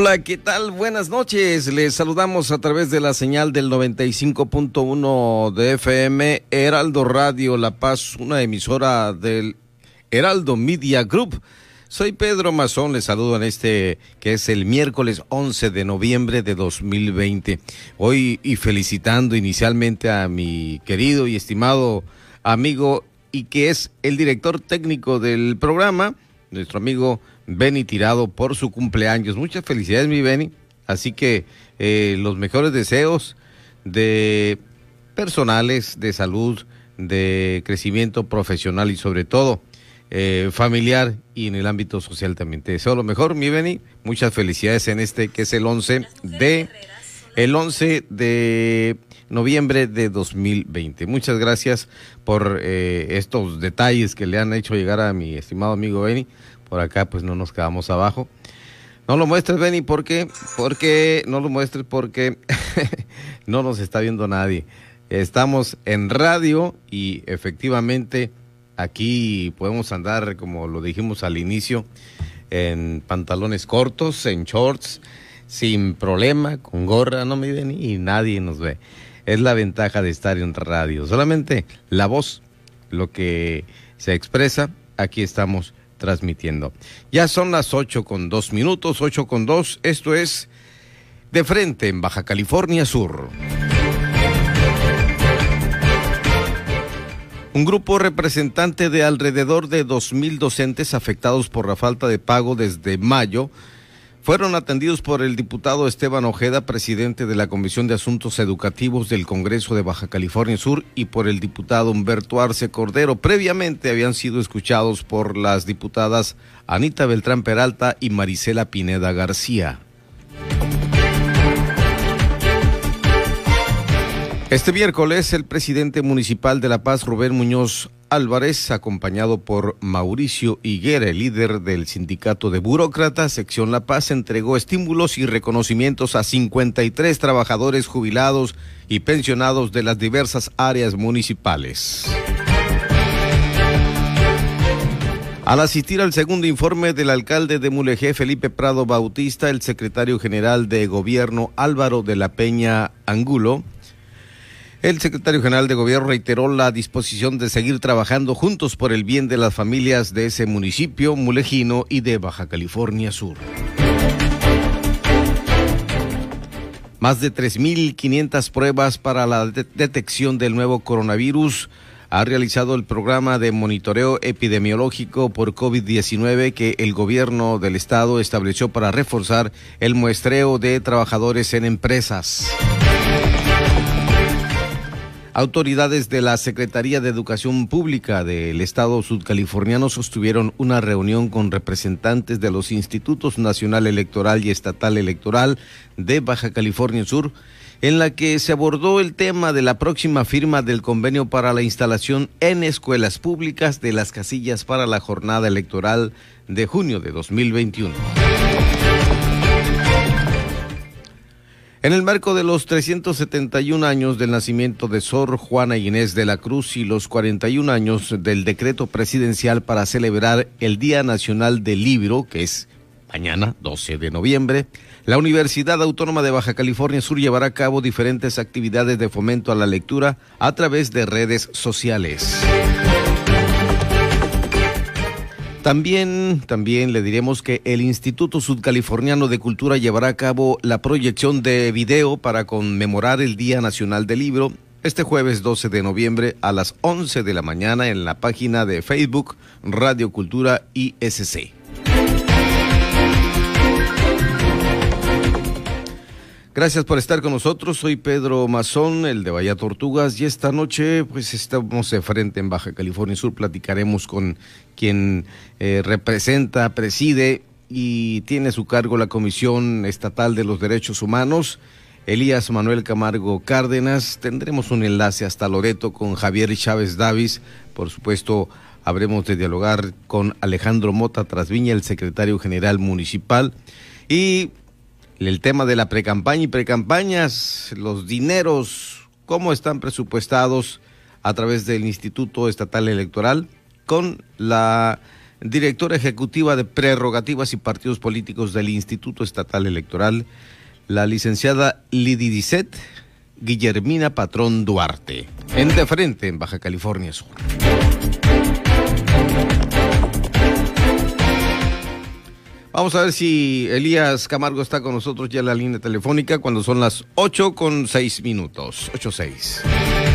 Hola, ¿qué tal? Buenas noches. Les saludamos a través de la señal del 95.1 de FM Heraldo Radio La Paz, una emisora del Heraldo Media Group. Soy Pedro Mazón, les saludo en este que es el miércoles 11 de noviembre de 2020. Hoy y felicitando inicialmente a mi querido y estimado amigo y que es el director técnico del programa, nuestro amigo Benny Tirado por su cumpleaños. Muchas felicidades, mi Benny. Así que eh, los mejores deseos de personales, de salud, de crecimiento profesional y sobre todo eh, familiar y en el ámbito social también. Te deseo lo mejor, mi Benny. Muchas felicidades en este que es el 11 de el 11 de noviembre de 2020. Muchas gracias por eh, estos detalles que le han hecho llegar a mi estimado amigo Benny por acá pues no nos quedamos abajo. No lo muestres, Benny, ¿por qué? Porque no lo muestres porque no nos está viendo nadie. Estamos en radio y efectivamente aquí podemos andar, como lo dijimos al inicio, en pantalones cortos, en shorts, sin problema, con gorra, no me ven y nadie nos ve. Es la ventaja de estar en radio. Solamente la voz, lo que se expresa, aquí estamos transmitiendo. Ya son las ocho con dos minutos, ocho con dos. Esto es De Frente en Baja California Sur. Un grupo representante de alrededor de dos mil docentes afectados por la falta de pago desde mayo fueron atendidos por el diputado Esteban Ojeda, presidente de la Comisión de Asuntos Educativos del Congreso de Baja California Sur, y por el diputado Humberto Arce Cordero. Previamente habían sido escuchados por las diputadas Anita Beltrán Peralta y Marisela Pineda García. Este miércoles, el presidente municipal de La Paz, Rubén Muñoz Álvarez, acompañado por Mauricio Higuera, el líder del sindicato de burócratas, sección La Paz, entregó estímulos y reconocimientos a 53 trabajadores jubilados y pensionados de las diversas áreas municipales. Al asistir al segundo informe del alcalde de Mulegé, Felipe Prado Bautista, el secretario general de gobierno Álvaro de la Peña Angulo, el secretario general de Gobierno reiteró la disposición de seguir trabajando juntos por el bien de las familias de ese municipio mulejino y de Baja California Sur. Más de 3.500 pruebas para la detección del nuevo coronavirus ha realizado el programa de monitoreo epidemiológico por COVID-19 que el gobierno del estado estableció para reforzar el muestreo de trabajadores en empresas. Autoridades de la Secretaría de Educación Pública del Estado sudcaliforniano sostuvieron una reunión con representantes de los Institutos Nacional Electoral y Estatal Electoral de Baja California Sur, en la que se abordó el tema de la próxima firma del convenio para la instalación en escuelas públicas de las casillas para la jornada electoral de junio de 2021. En el marco de los 371 años del nacimiento de Sor Juana Inés de la Cruz y los 41 años del decreto presidencial para celebrar el Día Nacional del Libro, que es mañana, 12 de noviembre, la Universidad Autónoma de Baja California Sur llevará a cabo diferentes actividades de fomento a la lectura a través de redes sociales. También, también le diremos que el Instituto Sudcaliforniano de Cultura llevará a cabo la proyección de video para conmemorar el Día Nacional del Libro este jueves 12 de noviembre a las 11 de la mañana en la página de Facebook Radio Cultura ISC. Gracias por estar con nosotros. Soy Pedro Mazón, el de Bahía Tortugas, y esta noche pues estamos de frente en Baja California Sur. Platicaremos con quien eh, representa, preside y tiene a su cargo la Comisión Estatal de los Derechos Humanos. Elías Manuel Camargo Cárdenas. Tendremos un enlace hasta Loreto con Javier Chávez Davis. Por supuesto, habremos de dialogar con Alejandro Mota Trasviña, el secretario general municipal. Y el tema de la precampaña y precampañas, los dineros, cómo están presupuestados a través del Instituto Estatal Electoral con la directora ejecutiva de prerrogativas y partidos políticos del Instituto Estatal Electoral, la licenciada Lididicet Guillermina Patrón Duarte, en De Frente, en Baja California Sur. Vamos a ver si Elías Camargo está con nosotros ya en la línea telefónica cuando son las 8 con 6 minutos. 8-6.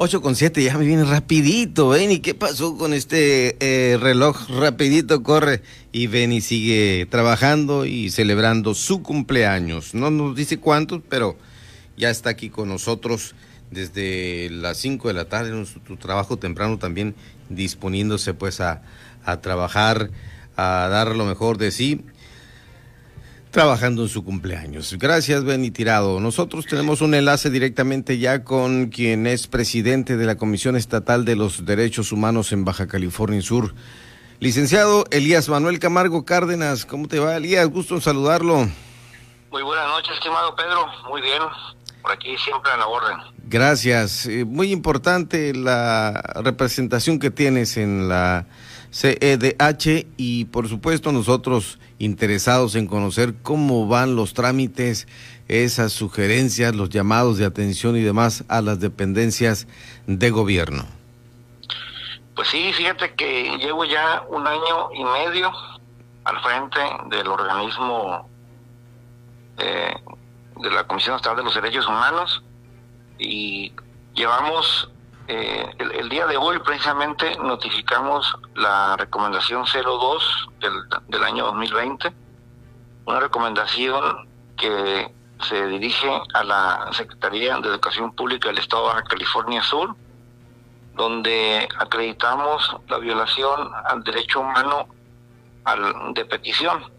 8 con 7, ya me viene rapidito, ven, ¿y qué pasó con este eh, reloj? Rapidito corre y ven y sigue trabajando y celebrando su cumpleaños. No nos dice cuántos, pero ya está aquí con nosotros desde las 5 de la tarde, en su, trabajo temprano también disponiéndose pues a, a trabajar, a dar lo mejor de sí trabajando en su cumpleaños. Gracias, Benny Tirado. Nosotros tenemos un enlace directamente ya con quien es presidente de la Comisión Estatal de los Derechos Humanos en Baja California Sur. Licenciado Elías Manuel Camargo Cárdenas, ¿cómo te va, Elías? Gusto en saludarlo. Muy buenas noches, estimado Pedro. Muy bien. Por aquí siempre a la orden. Gracias. Eh, muy importante la representación que tienes en la CEDH y por supuesto nosotros interesados en conocer cómo van los trámites, esas sugerencias, los llamados de atención y demás a las dependencias de gobierno. Pues sí, fíjate que llevo ya un año y medio al frente del organismo eh, de la Comisión Estatal de los Derechos Humanos y llevamos eh, el, día de hoy precisamente notificamos la recomendación 02 del, año 2020, una recomendación que se dirige a la Secretaría de Educación Pública del Estado de California Sur, donde acreditamos la violación al derecho humano de petición.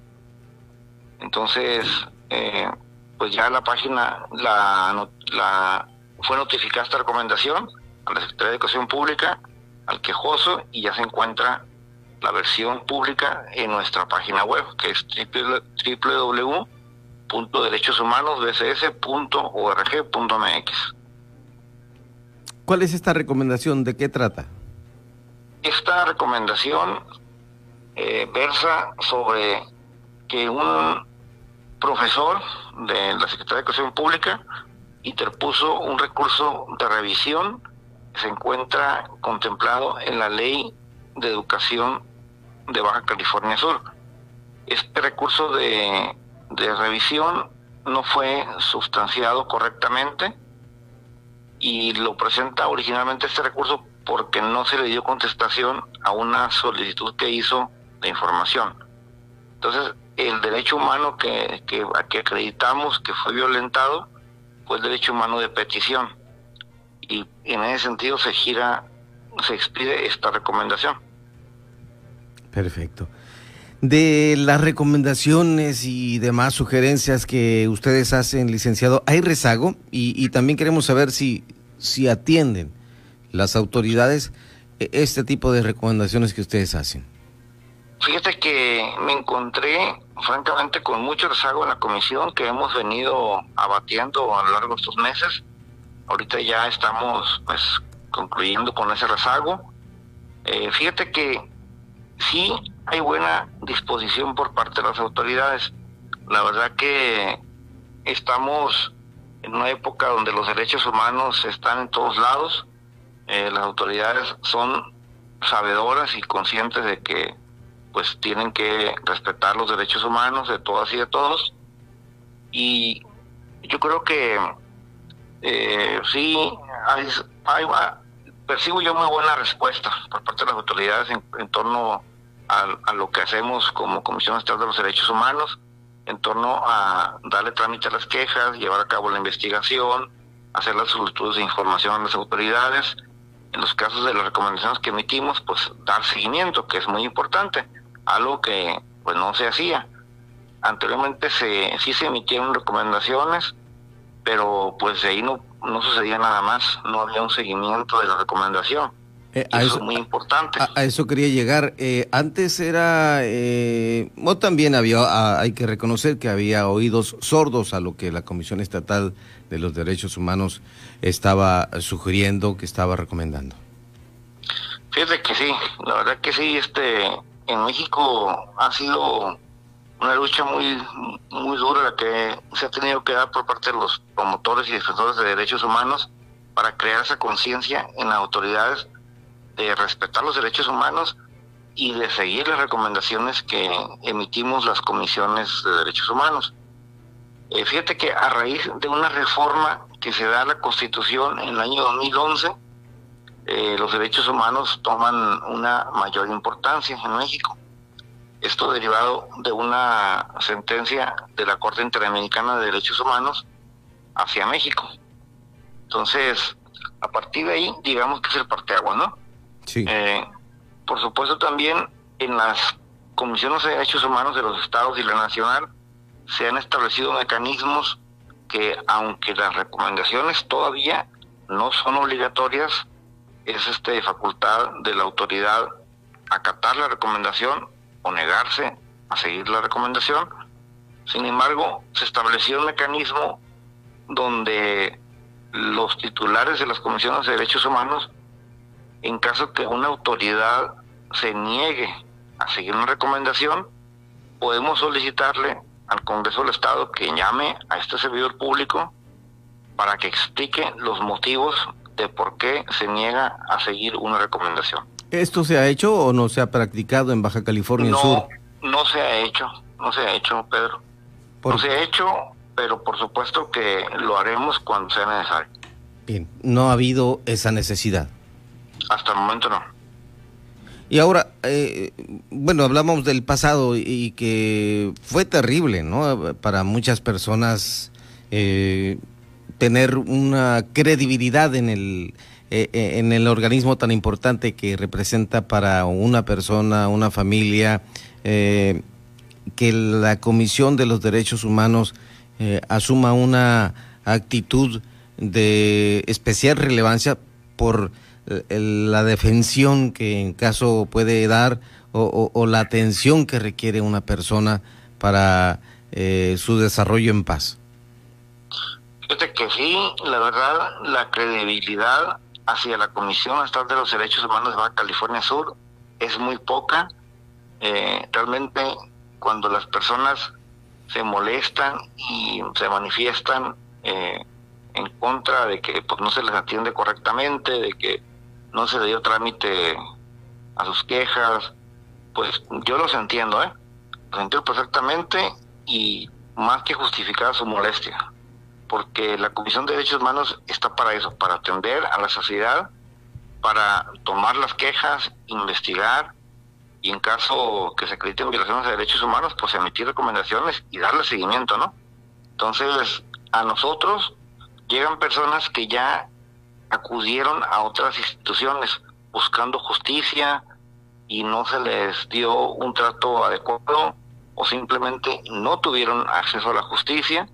Entonces, eh, pues ya la página la fue notificada esta recomendación a la Secretaría de Educación Pública, al quejoso, y ya se encuentra la versión pública en nuestra página web, que es www.derechoshumanosbcs.org.mx. ¿Cuál es esta recomendación? ¿De qué trata? Esta recomendación eh, versa sobre que un profesor de la Secretaría de Educación Pública interpuso un recurso de revisión se encuentra contemplado en la Ley de Educación de Baja California Sur. Este recurso de, revisión no fue sustanciado correctamente y lo presenta originalmente este recurso porque no se le dio contestación a una solicitud que hizo de información. Entonces, el derecho humano que, que, que acreditamos que fue violentado fue el derecho humano de petición y en ese sentido se gira, se expide esta recomendación. Perfecto. De las recomendaciones y demás sugerencias que ustedes hacen, licenciado, ¿hay rezago? Y, y también queremos saber si, si atienden las autoridades e, este tipo de recomendaciones que ustedes hacen. Fíjate que me encontré francamente con mucho rezago en la comisión que hemos venido abatiendo a lo largo de estos meses Ahorita ya estamos pues concluyendo con ese rezago. Eh, fíjate que sí hay buena disposición por parte de las autoridades. La verdad que estamos en una época donde los derechos humanos están en todos lados, eh, las autoridades son sabedoras y conscientes de que pues tienen que respetar los derechos humanos de todas y de todos y yo creo que eh, sí hay, percibo yo muy buena respuesta por parte de las autoridades en, torno a, lo que hacemos como Comisión Estatal de los Derechos Humanos en torno a darle trámite a las quejas, llevar a cabo la investigación, hacer las solicitudes de información a las autoridades. En los casos de las recomendaciones que emitimos, pues dar seguimiento, que es muy importante, algo que pues no se hacía. Anteriormente se, sí se emitieron recomendaciones, pero pues de ahí no, no sucedía nada más, no había un seguimiento de la recomendación. Eh, eso, es muy importante. A, eso quería llegar. Eh, antes era, eh, o también había, hay que reconocer que había oídos sordos a lo que la Comisión Estatal de los Derechos Humanos estaba sugiriendo, que estaba recomendando. Fíjate que sí, la verdad que sí, este, en México ha sido una lucha muy, muy dura la que se ha tenido que dar por parte de los promotores y defensores de derechos humanos para crear esa conciencia en las autoridades de respetar los derechos humanos y de seguir las recomendaciones que emitimos las comisiones de derechos humanos. Eh, fíjate que a raíz de una reforma que se da a la Constitución en el año 2011, eh, los derechos humanos toman una mayor importancia en México. Esto derivado de una sentencia de la Corte Interamericana de Derechos Humanos hacia México. Entonces, a partir de ahí, digamos que es el parteagua, ¿no? Eh, por supuesto también en las comisiones de derechos humanos de los estados y la nacional se han establecido mecanismos que aunque las recomendaciones todavía no son obligatorias, es este facultad de la autoridad acatar la recomendación negarse a seguir la recomendación. Sin embargo, se estableció un mecanismo donde los titulares de las comisiones de derechos humanos en caso que una autoridad se niegue a seguir una recomendación, podemos solicitarle al Congreso del Estado que llame a este servidor público para que explique los motivos de por qué se niega a seguir una recomendación. ¿Esto se ha hecho o no se ha practicado en Baja California Sur? No se ha hecho, no se ha hecho, Pedro. No se ha hecho, pero por supuesto que lo haremos cuando sea necesario. Bien, no ha habido esa necesidad. Hasta el momento no. Y ahora, eh, bueno, hablamos del pasado y que fue terrible, ¿no? Para muchas personas eh, tener una credibilidad en el, eh, en el organismo tan importante que representa para una persona, una familia, que la Comisión de los Derechos Humanos asuma una actitud de especial relevancia por la defensión que en caso puede dar o, la atención que requiere una persona para eh, su desarrollo en paz. Fíjate que sí, la verdad, la credibilidad hacia la Comisión Estatal de los Derechos Humanos de Baja California Sur es muy poca. Eh, realmente cuando las personas se molestan y se manifiestan eh, en contra de que pues no se les atiende correctamente, de que no se le dio trámite a sus quejas, pues yo los entiendo, ¿eh? Los entiendo perfectamente y más que justificar su molestia, porque la Comisión de Derechos Humanos está para eso, para atender a la sociedad, para tomar las quejas, investigar y en caso que se acrediten violaciones de derechos humanos, pues emitir recomendaciones y darle seguimiento, ¿no? Entonces, a nosotros llegan personas que ya acudieron a otras instituciones buscando justicia y no se les dio un trato adecuado o simplemente no tuvieron acceso a la justicia.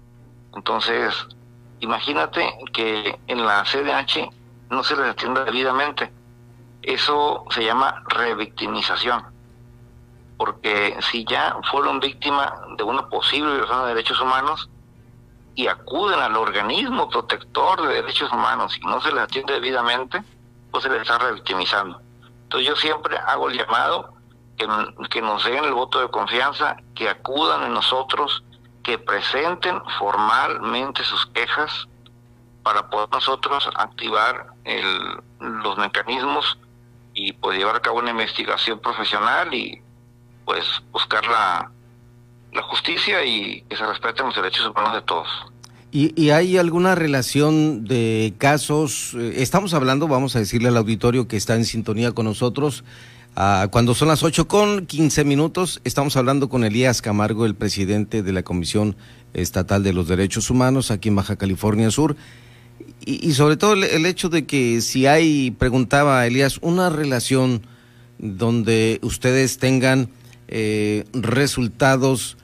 Entonces, imagínate que en la CDH no se les atiende debidamente. Eso se llama revictimización. Porque si ya fueron víctimas de una posible violación de derechos humanos, y acuden al organismo protector de derechos humanos y no se les atiende debidamente, pues se les está revictimizando. Entonces yo siempre hago el llamado que, que nos den el voto de confianza, que acudan en nosotros, que presenten formalmente sus quejas para poder nosotros activar los mecanismos y pues llevar a cabo una investigación profesional y pues buscar la, justicia y que se respeten los derechos humanos de todos. ¿Y, hay alguna relación de casos? Eh, estamos hablando, vamos a decirle al auditorio que está en sintonía con nosotros, ah, cuando son las 8 con 15 minutos, estamos hablando con Elías Camargo, el presidente de la Comisión Estatal de los Derechos Humanos aquí en Baja California Sur. Y, sobre todo el, hecho de que si hay, preguntaba Elías, una relación donde ustedes tengan eh, resultados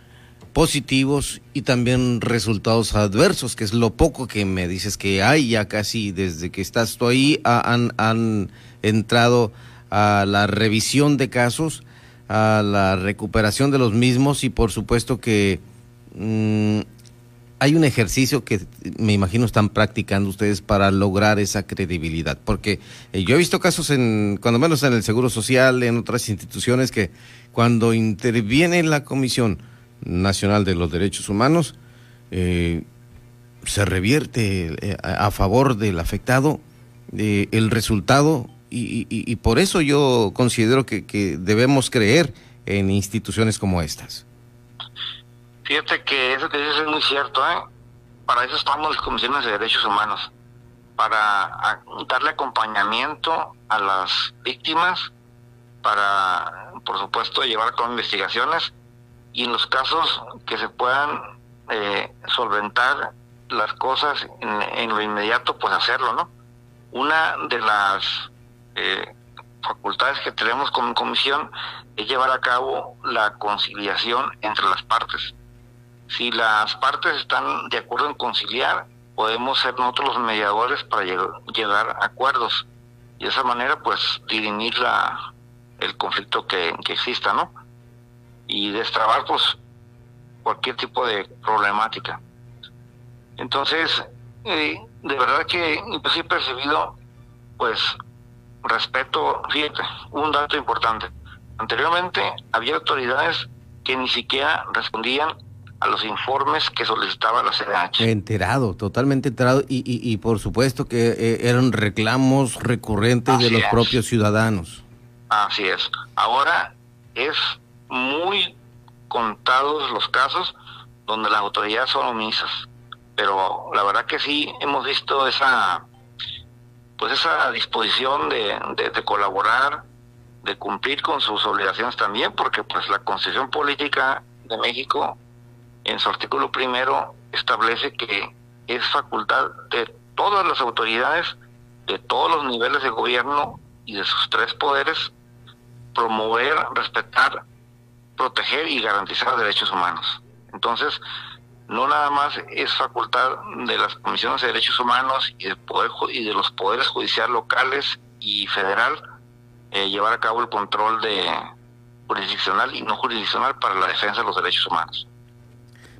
positivos y también resultados adversos, que es lo poco que me dices que hay ya casi desde que estás tú ahí, han, han entrado a la revisión de casos, a la recuperación de los mismos y por supuesto que mm, hay un ejercicio que me imagino están practicando ustedes para lograr esa credibilidad, porque eh, yo he visto casos en, cuando menos en el Seguro Social, en otras instituciones, que cuando interviene la comisión, Nacional de los Derechos Humanos, eh, se revierte eh, a favor del afectado el resultado y, por eso yo considero que, debemos creer en instituciones como estas. Fíjate que eso que dices es muy cierto, ¿eh? Para eso estamos las comisiones de derechos humanos, para darle acompañamiento a las víctimas, para, por supuesto, llevar cabo investigaciones y en los casos que se puedan eh, solventar las cosas en, lo inmediato, pues hacerlo, ¿no? Una de las eh, facultades que tenemos como comisión es llevar a cabo la conciliación entre las partes. Si las partes están de acuerdo en conciliar, podemos ser nosotros los mediadores para llegar, a acuerdos y de esa manera pues dirimir la, el conflicto que, que exista, ¿no? y destrabar pues cualquier tipo de problemática. Entonces, eh, de verdad que he percibido pues respeto, fíjate, un dato importante. Anteriormente había autoridades que ni siquiera respondían a los informes que solicitaba la CDH. Enterado, totalmente enterado y, y, por supuesto que eh, eran reclamos recurrentes de los propios ciudadanos. Así es. Ahora es muy contados los casos donde las autoridades son omisas. Pero la verdad que sí hemos visto esa pues esa disposición de, de, colaborar, de cumplir con sus obligaciones también, porque pues la Constitución Política de México en su artículo primero establece que es facultad de todas las autoridades, de todos los niveles de gobierno y de sus tres poderes, promover, respetar proteger y garantizar derechos humanos. Entonces, no nada más es facultad de las comisiones de derechos humanos y, poder, y de los poderes judiciales locales y federal eh, llevar a cabo el control de jurisdiccional y no jurisdiccional para la defensa de los derechos humanos.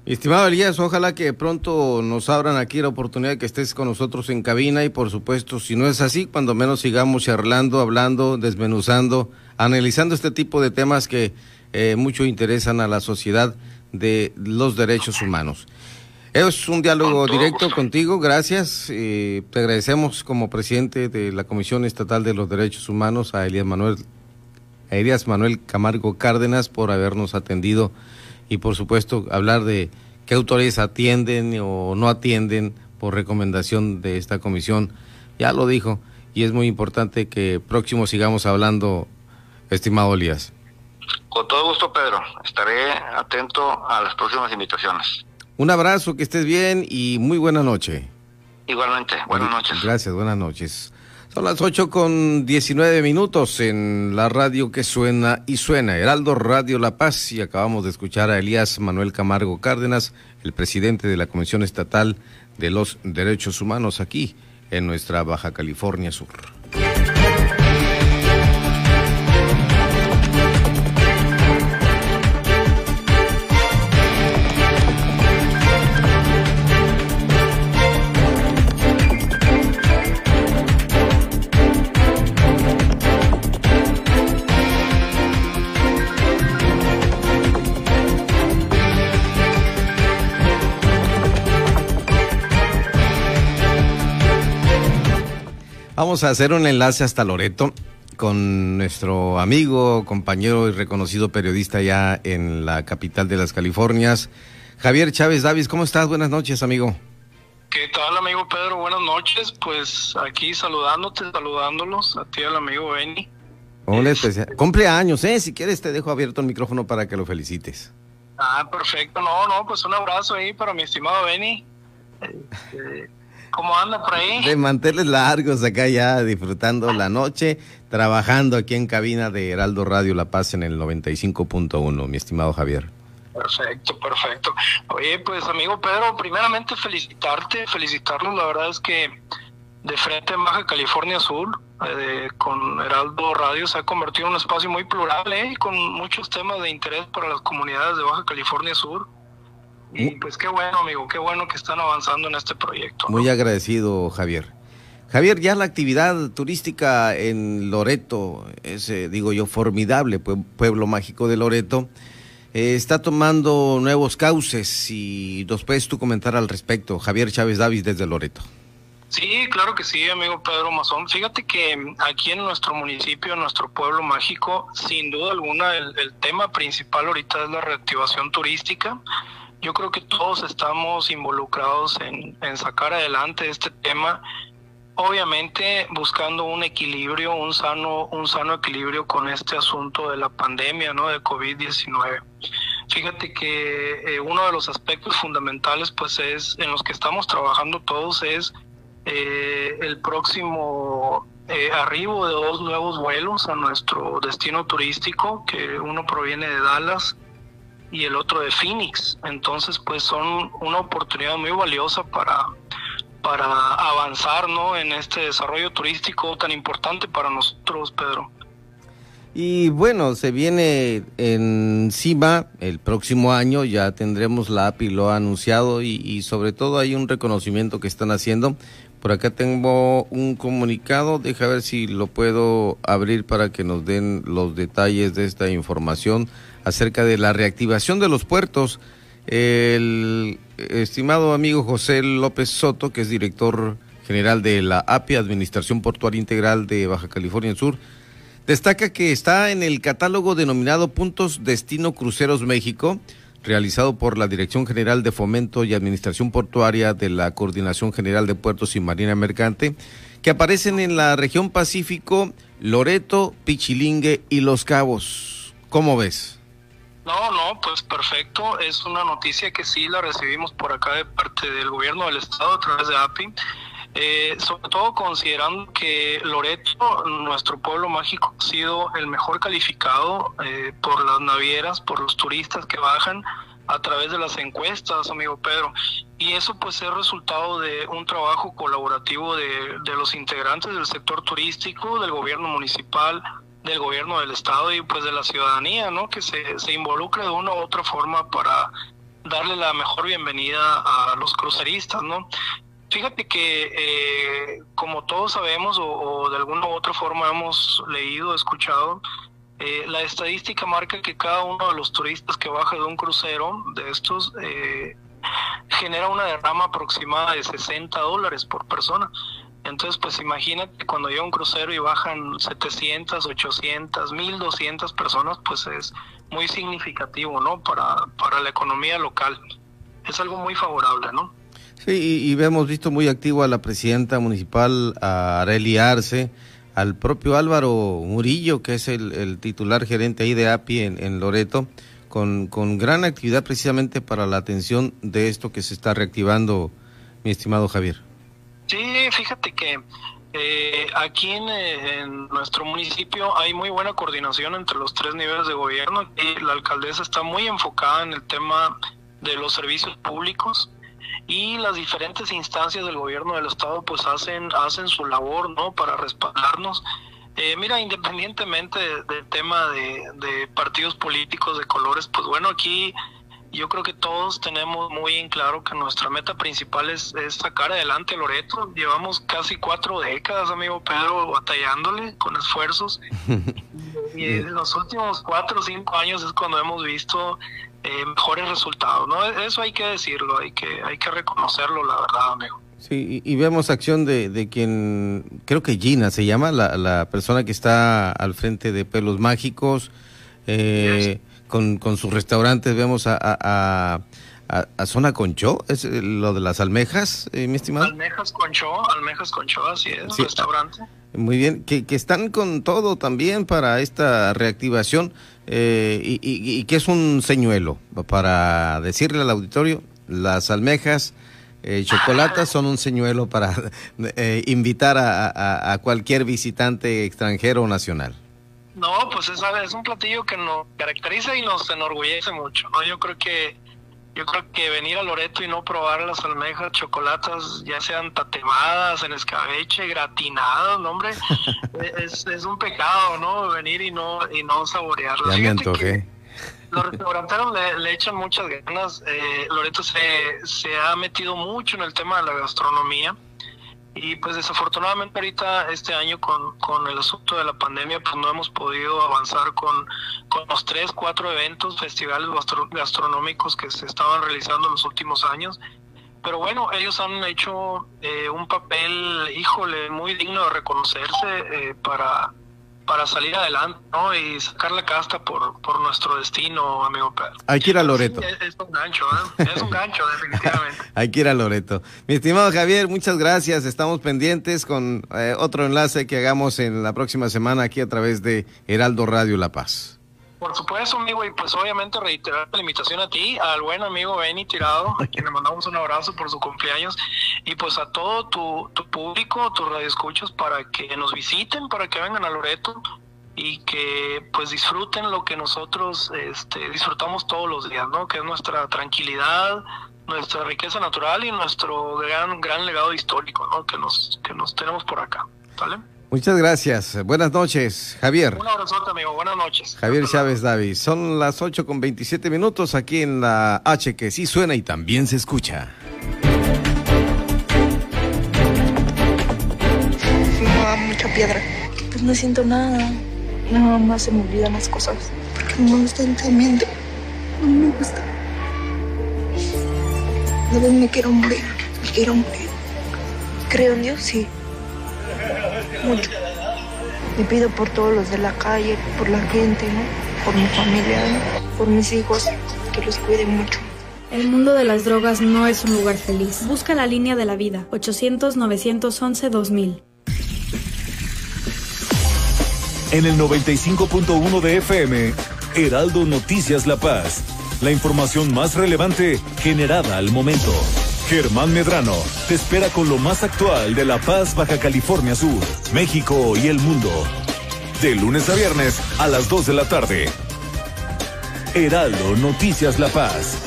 estimado Elías, ojalá que pronto nos abran aquí la oportunidad de que estés con nosotros en cabina y por supuesto, si no es así, cuando menos sigamos charlando, hablando, desmenuzando, analizando este tipo de temas que eh, mucho interesan a la sociedad de los derechos humanos. Es un diálogo directo contigo, gracias. Eh, te agradecemos como presidente de la Comisión Estatal de los Derechos Humanos a Elías Manuel, a Elías Manuel Camargo Cárdenas por habernos atendido y por supuesto hablar de qué autores atienden o no atienden por recomendación de esta comisión. Ya lo dijo y es muy importante que próximo sigamos hablando, estimado Elías. Con todo gusto, Pedro. Estaré atento a las próximas invitaciones. Un abrazo, que estés bien y muy buena noche. Igualmente, buenas noches. Gracias, buenas noches. Son las 8 con 19 minutos en la radio que suena y suena, Heraldo Radio La Paz, y acabamos de escuchar a Elías Manuel Camargo Cárdenas, el presidente de la Comisión Estatal de los Derechos Humanos aquí en nuestra Baja California Sur. Vamos a hacer un enlace hasta Loreto con nuestro amigo, compañero y reconocido periodista ya en la capital de las Californias, Javier Chávez Davis. ¿Cómo estás? Buenas noches, amigo. ¿Qué tal, amigo Pedro? Buenas noches. Pues aquí saludándote, saludándolos a ti, al amigo Benny. Hola, especial. Cumpleaños, ¿eh? Si quieres, te dejo abierto el micrófono para que lo felicites. Ah, perfecto. No, no, pues un abrazo ahí para mi estimado Benny. Este, ¿Cómo anda por ahí? De manteles largos acá ya disfrutando la noche, trabajando aquí en cabina de Heraldo Radio La Paz en el 95.1, mi estimado Javier. Perfecto, perfecto. Oye, pues amigo Pedro, primeramente felicitarte, felicitarlos, la verdad es que de frente en Baja California Sur, eh, con Heraldo Radio se ha convertido en un espacio muy plural ¿eh? y con muchos temas de interés para las comunidades de Baja California Sur. Y pues qué bueno, amigo, qué bueno que están avanzando en este proyecto. Muy agradecido, Javier. Javier, ya la actividad turística en Loreto, ese, digo yo, formidable pueblo mágico de Loreto, eh, está tomando nuevos cauces y nos puedes tú comentar al respecto. Javier Chávez Davis desde Loreto. Sí, claro que sí, amigo Pedro Mazón. Fíjate que aquí en nuestro municipio, en nuestro pueblo mágico, sin duda alguna, el tema principal ahorita es la reactivación turística yo creo que todos estamos involucrados en, sacar adelante este tema, obviamente buscando un equilibrio, un sano, un sano equilibrio con este asunto de la pandemia, ¿no? De COVID-19. Fíjate que eh, uno de los aspectos fundamentales, pues, es en los que estamos trabajando todos es eh, el próximo eh, arribo de dos nuevos vuelos a nuestro destino turístico, que uno proviene de Dallas y el otro de Phoenix. Entonces, pues son una oportunidad muy valiosa para, para avanzar ¿no? en este desarrollo turístico tan importante para nosotros, Pedro. Y bueno, se viene encima el próximo año, ya tendremos la API, lo ha anunciado y, y sobre todo hay un reconocimiento que están haciendo. Por acá tengo un comunicado, deja ver si lo puedo abrir para que nos den los detalles de esta información acerca de la reactivación de los puertos. El estimado amigo José López Soto, que es director general de la API, Administración Portuaria Integral de Baja California Sur, destaca que está en el catálogo denominado Puntos Destino Cruceros México, realizado por la Dirección General de Fomento y Administración Portuaria de la Coordinación General de Puertos y Marina Mercante, que aparecen en la región Pacífico, Loreto, Pichilingue y Los Cabos. ¿Cómo ves? No, no, pues perfecto. Es una noticia que sí la recibimos por acá de parte del gobierno del estado a través de API. Eh, sobre todo considerando que Loreto, nuestro pueblo mágico, ha sido el mejor calificado eh, por las navieras, por los turistas que bajan a través de las encuestas, amigo Pedro. Y eso pues es resultado de un trabajo colaborativo de, de los integrantes del sector turístico, del gobierno municipal, del gobierno del estado y pues de la ciudadanía, ¿no? Que se, se involucre de una u otra forma para darle la mejor bienvenida a los cruceristas, ¿no? Fíjate que eh, como todos sabemos o, de alguna u otra forma hemos leído, escuchado, eh, la estadística marca que cada uno de los turistas que baja de un crucero de estos eh, genera una derrama aproximada de 60 dólares por persona. Entonces, pues imagínate cuando llega un crucero y bajan 700, 800, 1200 personas, pues es muy significativo, ¿no? Para, para la economía local. Es algo muy favorable, ¿no? Sí, y, vemos visto muy activo a la presidenta municipal, a Areli Arce, al propio Álvaro Murillo, que es el, titular gerente ahí de API en, en Loreto, con, con gran actividad precisamente para la atención de esto que se está reactivando, mi estimado Javier. Sí, fíjate que eh, aquí en, nuestro municipio hay muy buena coordinación entre los tres niveles de gobierno y la alcaldesa está muy enfocada en el tema de los servicios públicos y las diferentes instancias del gobierno del estado pues hacen hacen su labor no para respaldarnos eh, mira independientemente del tema de, de partidos políticos de colores pues bueno aquí yo creo que todos tenemos muy en claro que nuestra meta principal es, sacar adelante Loreto. Llevamos casi cuatro décadas, amigo Pedro, batallándole con esfuerzos. y en los últimos cuatro o cinco años es cuando hemos visto eh, mejores resultados. ¿no? Eso hay que decirlo, hay que, hay que reconocerlo, la verdad, amigo. Sí, y, vemos acción de, de, quien, creo que Gina se llama, la, la, persona que está al frente de Pelos Mágicos, eh, con, con, sus restaurantes, vemos a, a, a, Zona Concho, es lo de las almejas, eh, mi estimado. Almejas Concho, Almejas Concho, así es, restaurante. Muy bien, que, que, están con todo también para esta reactivación eh, y, y, que es un señuelo para decirle al auditorio, las almejas eh, chocolatas son un señuelo para eh, invitar a, cualquier visitante extranjero o nacional. No, pues es, es un platillo que nos caracteriza y nos enorgullece mucho. ¿no? Yo creo que yo creo que venir a Loreto y no probar las almejas chocolatas, ya sean tatemadas, en escabeche, gratinadas, no, hombre, es, es un pecado, ¿no? Venir y no y no saborearlas. Ya me antojé los restauranteros le, echan muchas ganas. Eh, Loreto se, se ha metido mucho en el tema de la gastronomía. Y pues desafortunadamente ahorita este año con, con el asunto de la pandemia pues no hemos podido avanzar con, con los tres, cuatro eventos, festivales gastronómicos que se estaban realizando en los últimos años. Pero bueno, ellos han hecho eh, un papel, híjole, muy digno de reconocerse eh, para, para salir adelante, ¿no? Y sacar la casta por, por nuestro destino, amigo Pedro. Hay que ir a Loreto. es, un gancho, ¿eh? Es un gancho, definitivamente. Hay que ir a Loreto. Mi estimado Javier, muchas gracias. Estamos pendientes con eh, otro enlace que hagamos en la próxima semana aquí a través de Heraldo Radio La Paz. Por supuesto, amigo, y pues obviamente reiterar la invitación a ti, al buen amigo Benny Tirado, a quien le mandamos un abrazo por su cumpleaños, y pues a todo tu, tu público, tus radioescuchos, para que nos visiten, para que vengan a Loreto y que pues disfruten lo que nosotros este, disfrutamos todos los días, ¿no? Que es nuestra tranquilidad, nuestra riqueza natural y nuestro gran gran legado histórico, ¿no? Que nos que nos tenemos por acá, ¿vale? Muchas gracias. Buenas noches, Javier. Un abrazote, amigo. Buenas noches. Javier Chávez David. Son las 8 con 27 minutos aquí en la H que sí suena y también se escucha. Me mucha piedra. Pues no siento nada. Nada más se me olvidan las cosas. Porque no me gusta el. No me gusta. Vez me quiero morir. Me quiero morir. Creo en Dios, sí mucho. Y pido por todos los de la calle, por la gente, ¿no? Por mi familia, por mis hijos, que los cuiden mucho. El mundo de las drogas no es un lugar feliz. Busca la línea de la vida, 800-911-2000. En el 95.1 de FM, Heraldo Noticias La Paz. La información más relevante generada al momento. Germán Medrano te espera con lo más actual de La Paz, Baja California Sur, México y el mundo. De lunes a viernes a las 2 de la tarde. Heraldo Noticias La Paz.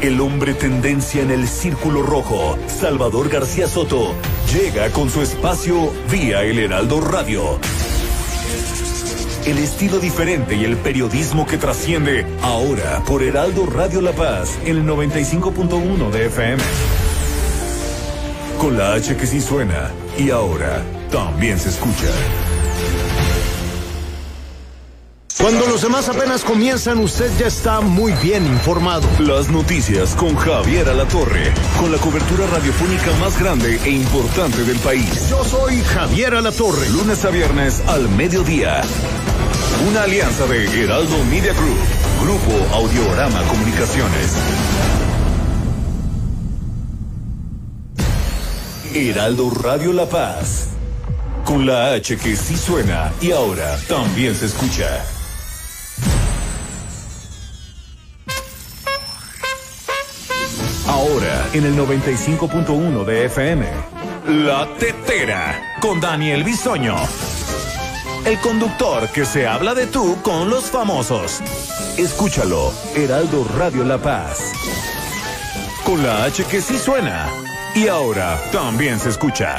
El hombre tendencia en el círculo rojo, Salvador García Soto, llega con su espacio vía el Heraldo Radio el estilo diferente y el periodismo que trasciende ahora por Heraldo Radio La Paz en el 95.1 de FM. Con la H que sí suena y ahora también se escucha. Cuando los demás apenas comienzan, usted ya está muy bien informado. Las noticias con Javier Alatorre, con la cobertura radiofónica más grande e importante del país. Yo soy Javier Alatorre. Lunes a viernes al mediodía. Una alianza de Heraldo Media Group, Grupo Audiorama Comunicaciones. Heraldo Radio La Paz. Con la H que sí suena y ahora también se escucha. Ahora en el 95.1 de FM. La Tetera con Daniel Bisoño el conductor que se habla de tú con los famosos. Escúchalo, Heraldo Radio La Paz. Con la H que sí suena. Y ahora también se escucha.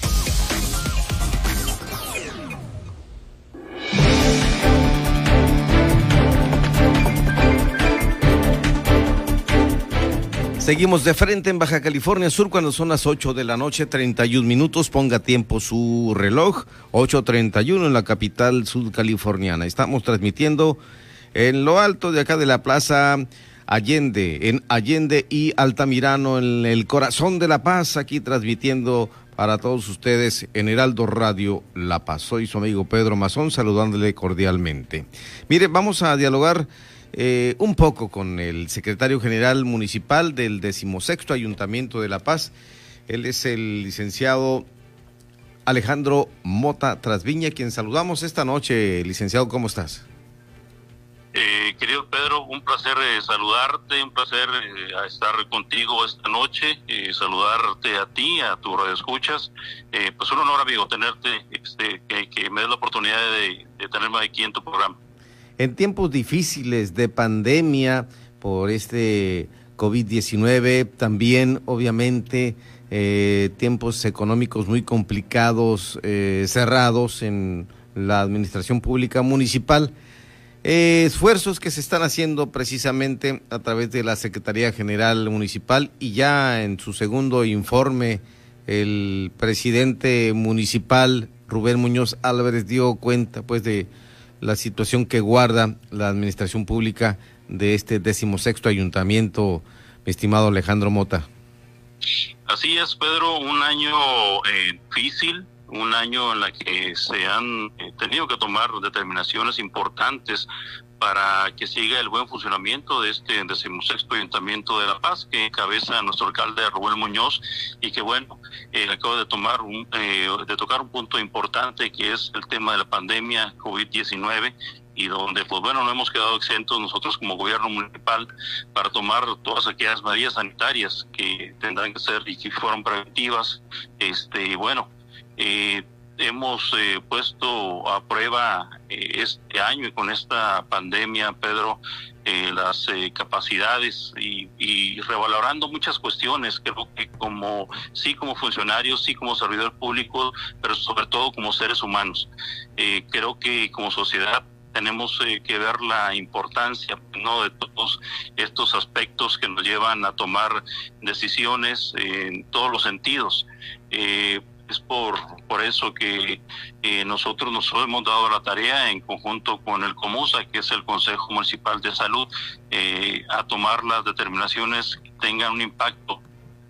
Seguimos de frente en Baja California Sur cuando son las 8 de la noche, 31 minutos. Ponga tiempo su reloj, 8.31 en la capital sudcaliforniana. Estamos transmitiendo en lo alto de acá de la Plaza Allende, en Allende y Altamirano, en el corazón de La Paz, aquí transmitiendo para todos ustedes en Heraldo Radio La Paz. Soy su amigo Pedro Mazón, saludándole cordialmente. Mire, vamos a dialogar eh, un poco con el secretario general municipal del decimosexto Ayuntamiento de La Paz. Él es el licenciado Alejandro Mota Trasviña, quien saludamos esta noche. Licenciado, ¿cómo estás? Eh, querido Pedro, un placer eh, saludarte, un placer estar contigo esta noche, saludarte a ti, a tu radioescuchas. pues un honor, amigo, tenerte, este, que, me des la oportunidad de tenerme aquí en tu programa en tiempos difíciles de pandemia por este COVID-19, también obviamente eh, tiempos económicos muy complicados, eh, cerrados en la administración pública municipal. Eh, esfuerzos que se están haciendo precisamente a través de la Secretaría General Municipal y ya en su segundo informe el presidente municipal Rubén Muñoz Álvarez dio cuenta pues de la situación que guarda la administración pública de este decimosexto ayuntamiento, mi estimado Alejandro Mota. Así es, Pedro, un año eh, difícil, un año en el que se han eh, tenido que tomar determinaciones importantes para que siga el buen funcionamiento de este decimosexto Ayuntamiento de La Paz, que encabeza nuestro alcalde Rubén Muñoz, y que bueno, eh, acaba de tomar un, eh, de tocar un punto importante que es el tema de la pandemia COVID-19 y donde pues bueno no hemos quedado exentos nosotros como gobierno municipal para tomar todas aquellas medidas sanitarias que tendrán que ser y que fueron preventivas este y bueno eh, hemos eh, puesto a prueba eh, este año y con esta pandemia, Pedro, eh, las capacidades y, y, revalorando muchas cuestiones, creo que como sí como funcionarios, sí como servidores públicos, pero sobre todo como seres humanos. creo que como sociedad tenemos que ver la importancia no de todos estos aspectos que nos llevan a tomar decisiones en todos los sentidos es por, por eso que eh, nosotros nos hemos dado la tarea en conjunto con el COMUSA, que es el Consejo Municipal de Salud, eh, a tomar las determinaciones que tengan un impacto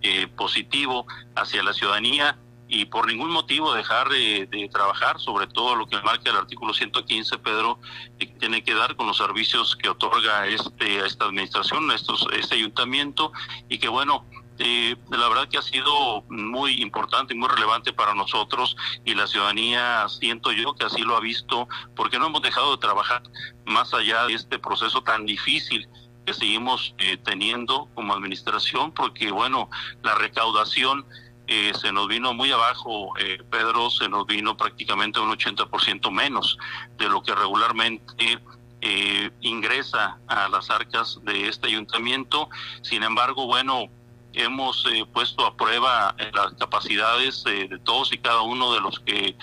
eh, positivo hacia la ciudadanía y por ningún motivo dejar de, trabajar, sobre todo lo que marca el artículo 115, Pedro, que tiene que dar con los servicios que otorga este, esta administración, estos, este ayuntamiento, y que bueno, eh, la verdad que ha sido muy importante y muy relevante para nosotros y la ciudadanía siento yo que así lo ha visto porque no hemos dejado de trabajar más allá de este proceso tan difícil que seguimos eh, teniendo como administración porque bueno la recaudación eh, se nos vino muy abajo, Pedro, se nos vino prácticamente un 80% menos de lo que regularmente ingresa a las arcas de este ayuntamiento. Sin embargo, bueno, hemos eh, puesto a prueba eh, las capacidades eh, de todos y cada uno de los que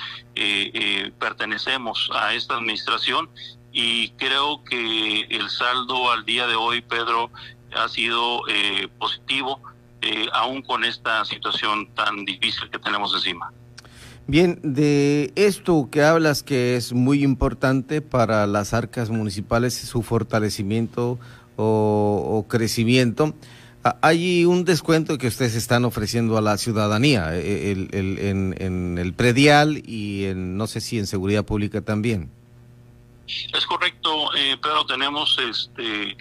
pertenecemos a esta administración y creo que el saldo al día de hoy, Pedro, ha sido positivo, aún con esta situación tan difícil que tenemos encima. Bien, de esto que hablas que es muy importante para las arcas municipales, su fortalecimiento o, o crecimiento, hay un descuento que ustedes están ofreciendo a la ciudadanía eh, en, el predial y en, no sé si en seguridad pública también. Es correcto, eh, pero tenemos este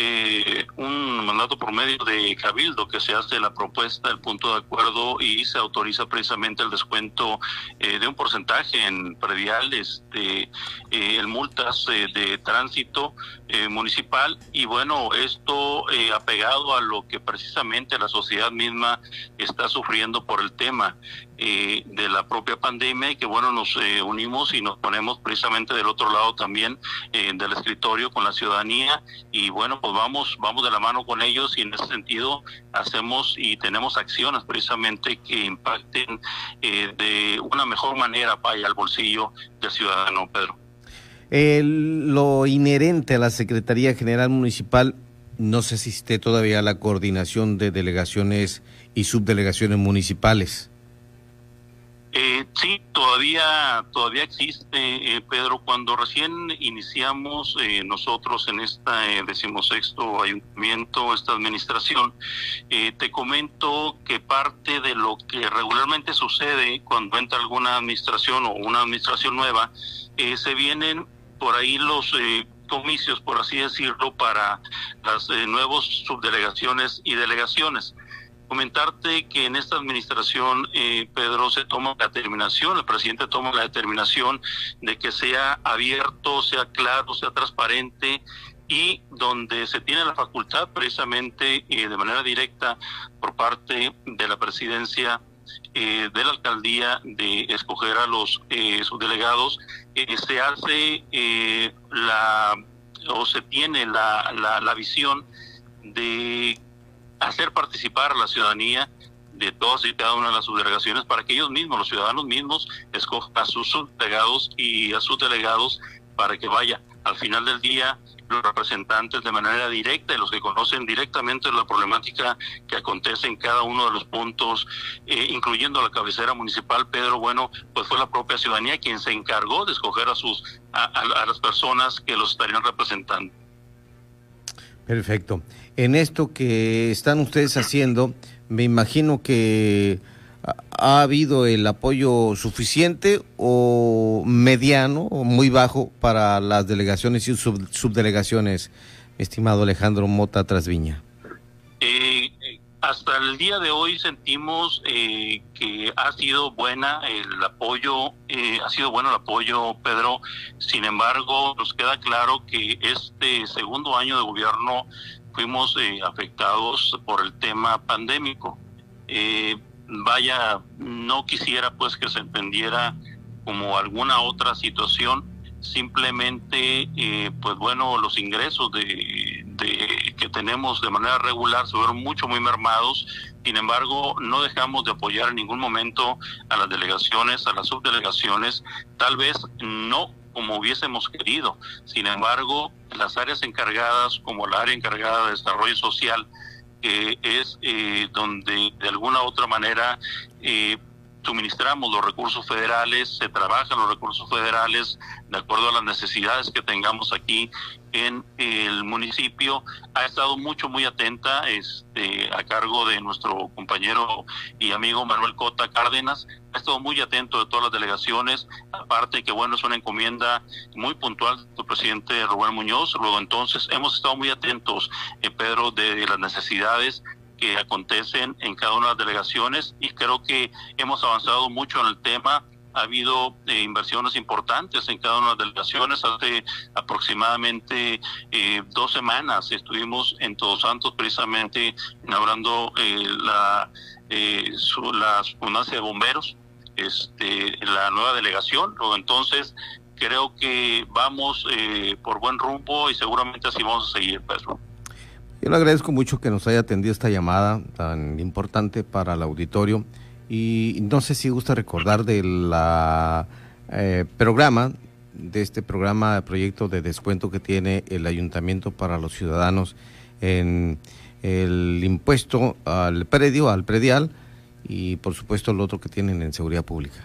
eh, un mandato por medio de Cabildo que se hace la propuesta, el punto de acuerdo y se autoriza precisamente el descuento eh, de un porcentaje en predial, este, eh, en multas de tránsito municipal. Y bueno, esto apegado a lo que precisamente la sociedad misma está sufriendo por el tema de la propia pandemia y que bueno, nos unimos y nos ponemos precisamente del otro lado también del escritorio con la ciudadanía. Y bueno, pues vamos, vamos de la mano con ellos y en ese sentido hacemos y tenemos acciones precisamente que impacten eh, de una mejor manera vaya al bolsillo del ciudadano, Pedro. lo inherente a la Secretaría General Municipal, no sé si esté todavía la coordinación de delegaciones y subdelegaciones municipales. Eh, sí, todavía, todavía existe, eh, Pedro. Cuando recién iniciamos eh, nosotros en este decimosexto ayuntamiento, esta administración, te comento que parte de lo que regularmente sucede cuando entra alguna administración o una administración nueva, se vienen por ahí los comicios, por así decirlo, para las nuevas subdelegaciones y delegaciones comentarte que en esta administración, eh, Pedro, se toma la determinación, el presidente toma la determinación de que sea abierto, sea claro, sea transparente y donde se tiene la facultad precisamente eh, de manera directa por parte de la presidencia eh, de la alcaldía de escoger a los subdelegados, se hace la o se tiene la, la, la visión de hacer participar a la ciudadanía de todas y cada una de las subdelegaciones para que ellos mismos, los ciudadanos mismos, escojan a sus subdelegados y a sus delegados para que vaya al final del día los representantes de manera directa y los que conocen directamente la problemática que acontece en cada uno de los puntos, eh, incluyendo la cabecera municipal, Pedro, bueno, pues fue la propia ciudadanía quien se encargó de escoger a sus a las personas que los estarían representando. Perfecto. En esto que están ustedes haciendo, me imagino que ha habido el apoyo suficiente o mediano o muy bajo para las delegaciones y subdelegaciones, estimado Alejandro Mota Trasviña. Eh, hasta el día de hoy sentimos eh, que ha sido buena el apoyo, eh, ha sido bueno el apoyo, Pedro. Sin embargo, nos queda claro que este segundo año de gobierno fuimos eh, afectados por el tema pandémico. vaya, no quisiera pues que se entendiera como alguna otra situación simplemente pues bueno los ingresos de, que tenemos de manera regular se fueron mucho muy mermados sin embargo no dejamos de apoyar en ningún momento a las delegaciones a las subdelegaciones tal vez no como hubiésemos querido. Sin embargo las áreas encargadas como la área encargada de desarrollo social que es eh, donde de alguna u otra manera eh, suministramos los recursos federales, se trabajan los recursos federales de acuerdo a las necesidades que tengamos aquí en el municipio. Ha estado mucho, muy atenta este, a cargo de nuestro compañero y amigo Manuel Cota Cárdenas. Ha estado muy atento de todas las delegaciones, aparte que bueno, es una encomienda muy puntual del presidente Rubén Muñoz. Luego entonces hemos estado muy atentos, eh, Pedro, de las necesidades que acontecen en cada una de las delegaciones y creo que hemos avanzado mucho en el tema. Ha habido eh, inversiones importantes en cada una de las delegaciones. Hace aproximadamente eh, dos semanas estuvimos en Todos Santos precisamente inaugurando eh, la, su, la de bomberos, este, la nueva delegación. Entonces, creo que vamos por buen rumbo y seguramente así vamos a seguir, Pedro. Yo le agradezco mucho que nos haya atendido esta llamada tan importante para el auditorio y no sé si gusta recordar del eh, programa, de este programa, proyecto de descuento que tiene el ayuntamiento para los ciudadanos en el impuesto al predio, al predial y por supuesto el otro que tienen en seguridad pública.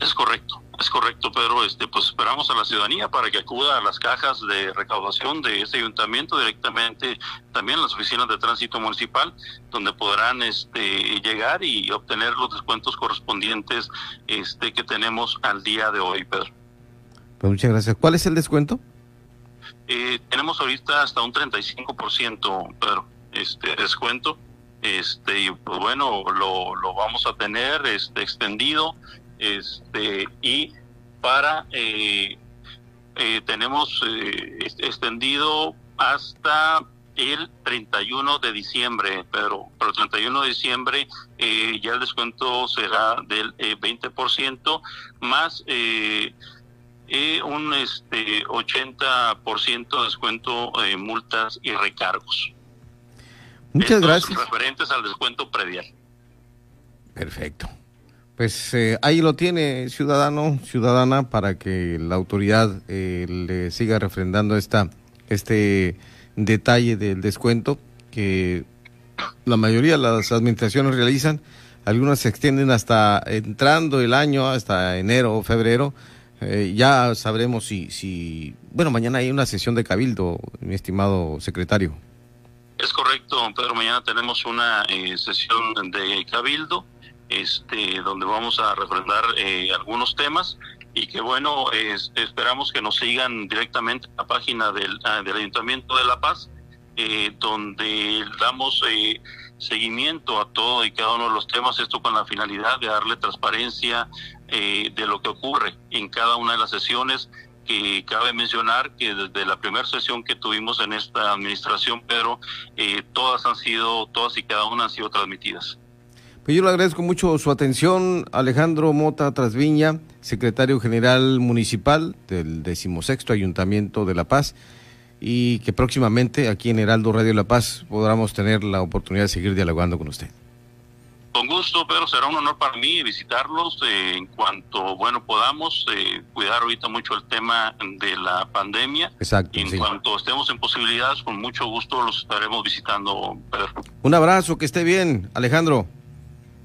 Es correcto. Es correcto, Pedro. Este, pues esperamos a la ciudadanía para que acuda a las cajas de recaudación de este ayuntamiento directamente, también a las oficinas de tránsito municipal, donde podrán este, llegar y obtener los descuentos correspondientes este, que tenemos al día de hoy, Pedro. Pues muchas gracias. ¿Cuál es el descuento? Eh, tenemos ahorita hasta un 35%, pero este descuento. Este, y pues bueno, lo, lo vamos a tener este, extendido. Este, y para eh, eh, tenemos eh, extendido hasta el 31 de diciembre, pero para el 31 de diciembre eh, ya el descuento será del 20% más un este 80% de descuento en multas y recargos. Muchas gracias. Referentes al descuento predial. Perfecto. Pues eh, ahí lo tiene, ciudadano, ciudadana, para que la autoridad eh, le siga refrendando esta, este detalle del descuento que la mayoría de las administraciones realizan. Algunas se extienden hasta entrando el año, hasta enero o febrero. Eh, ya sabremos si, si, bueno, mañana hay una sesión de cabildo, mi estimado secretario. Es correcto, Pedro. Mañana tenemos una sesión de cabildo este, donde vamos a refrendar eh, algunos temas y que bueno, esperamos que nos sigan directamente a la página del, ah, del Ayuntamiento de La Paz, eh, donde damos eh, seguimiento a todo y cada uno de los temas, esto con la finalidad de darle transparencia de lo que ocurre en cada una de las sesiones que cabe mencionar que desde la primera sesión que tuvimos en esta administración, pero todas han sido, todas y cada una han sido transmitidas. Pues yo le agradezco mucho su atención, Alejandro Mota Trasviña, secretario general municipal del decimosexto Ayuntamiento de La Paz, y que próximamente aquí en Heraldo Radio La Paz podamos tener la oportunidad de seguir dialogando con usted. Con gusto, pero será un honor para mí visitarlos eh, en cuanto, bueno, podamos eh, cuidar ahorita mucho el tema de la pandemia. Exacto. Y en cuanto estemos en posibilidades, con mucho gusto los estaremos visitando, Pedro. Un abrazo, que esté bien, Alejandro.